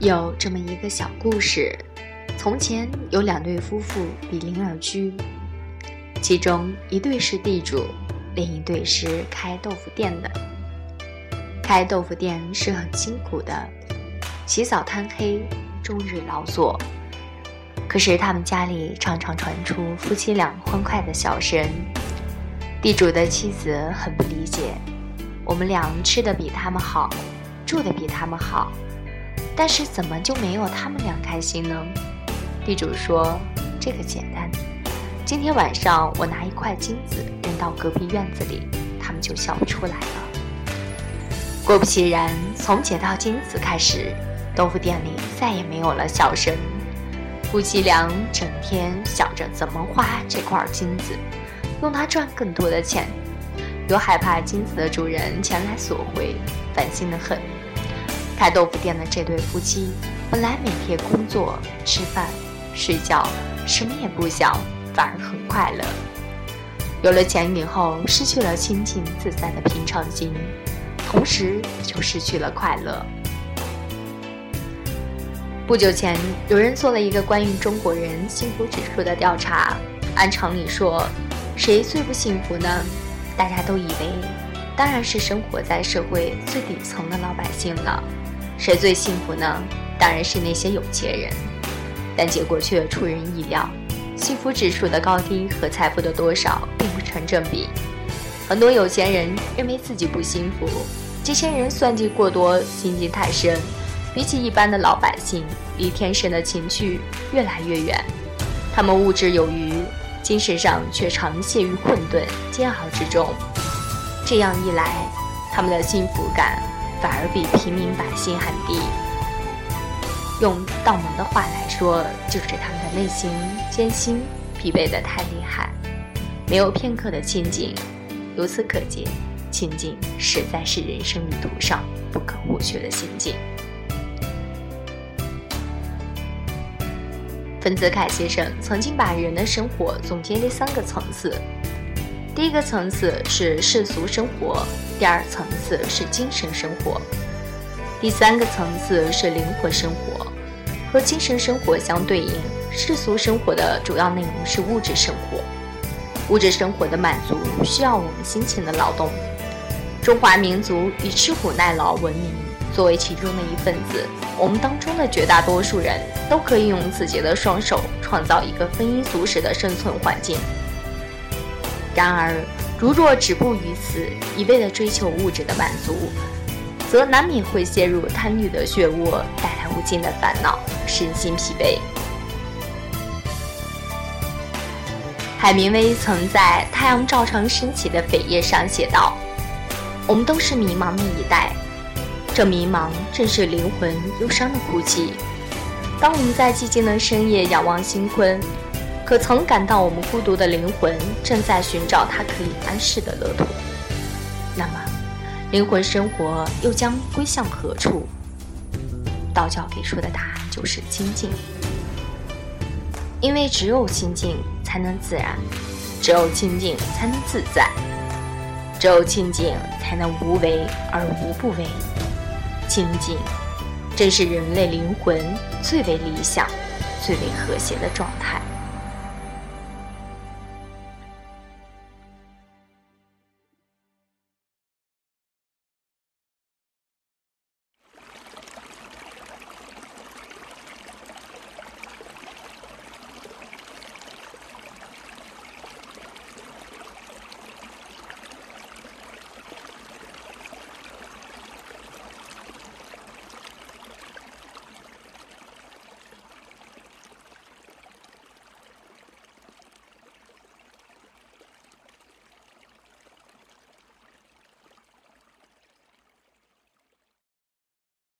有这么一个小故事：从前有两对夫妇比邻而居，其中一对是地主，另一对是开豆腐店的。开豆腐店是很辛苦的，起早贪黑，终日劳作。可是他们家里常常传出夫妻俩欢快的笑声。地主的妻子很不理解，我们俩吃的比他们好，住的比他们好。但是怎么就没有他们俩开心呢？地主说：“这个简单，今天晚上我拿一块金子扔到隔壁院子里，他们就笑不出来了。”果不其然，从捡到金子开始，豆腐店里再也没有了笑声。夫妻俩整天想着怎么花这块金子，用它赚更多的钱，又害怕金子的主人前来索回，烦心的很。开豆腐店的这对夫妻，本来每天工作、吃饭、睡觉，什么也不想，反而很快乐。有了钱以后，失去了清静自在的平常心，同时就失去了快乐。不久前，有人做了一个关于中国人幸福指数的调查，按常理说，谁最不幸福呢？大家都以为，当然是生活在社会最底层的老百姓了。谁最幸福呢？当然是那些有钱人，但结果却出人意料。幸福指数的高低和财富的多少并不成正比。很多有钱人认为自己不幸福，这些人算计过多，心机太深，比起一般的老百姓，离天生的情趣越来越远。他们物质有余，精神上却常陷于困顿煎熬之中。这样一来，他们的幸福感。反而比平民百姓还低。用道门的话来说，就是他们的内心艰辛、疲惫的太厉害，没有片刻的清静。由此可见，清静实在是人生旅途上不可或缺的心境。丰子恺先生曾经把人的生活总结为三个层次：第一个层次是世俗生活。第二层次是精神生活，第三个层次是灵魂生活。和精神生活相对应，世俗生活的主要内容是物质生活。物质生活的满足需要我们辛勤的劳动。中华民族以吃苦耐劳闻名，作为其中的一份子，我们当中的绝大多数人都可以用自己的双手创造一个丰衣足食的生存环境。然而，如若止步于此，一味的追求物质的满足，则难免会陷入贪欲的漩涡，带来无尽的烦恼，身心疲惫。海明威曾在《太阳照常升起的扉页》上写道：“我们都是迷茫的一代，这迷茫正是灵魂忧伤的哭泣。当我们在寂静的深夜仰望星空。”可曾感到我们孤独的灵魂正在寻找它可以安适的乐土？那么，灵魂生活又将归向何处？道教给出的答案就是清净，因为只有清净才能自然，只有清净才能自在，只有清净才能无为而无不为。清净，正是人类灵魂最为理想、最为和谐的状态。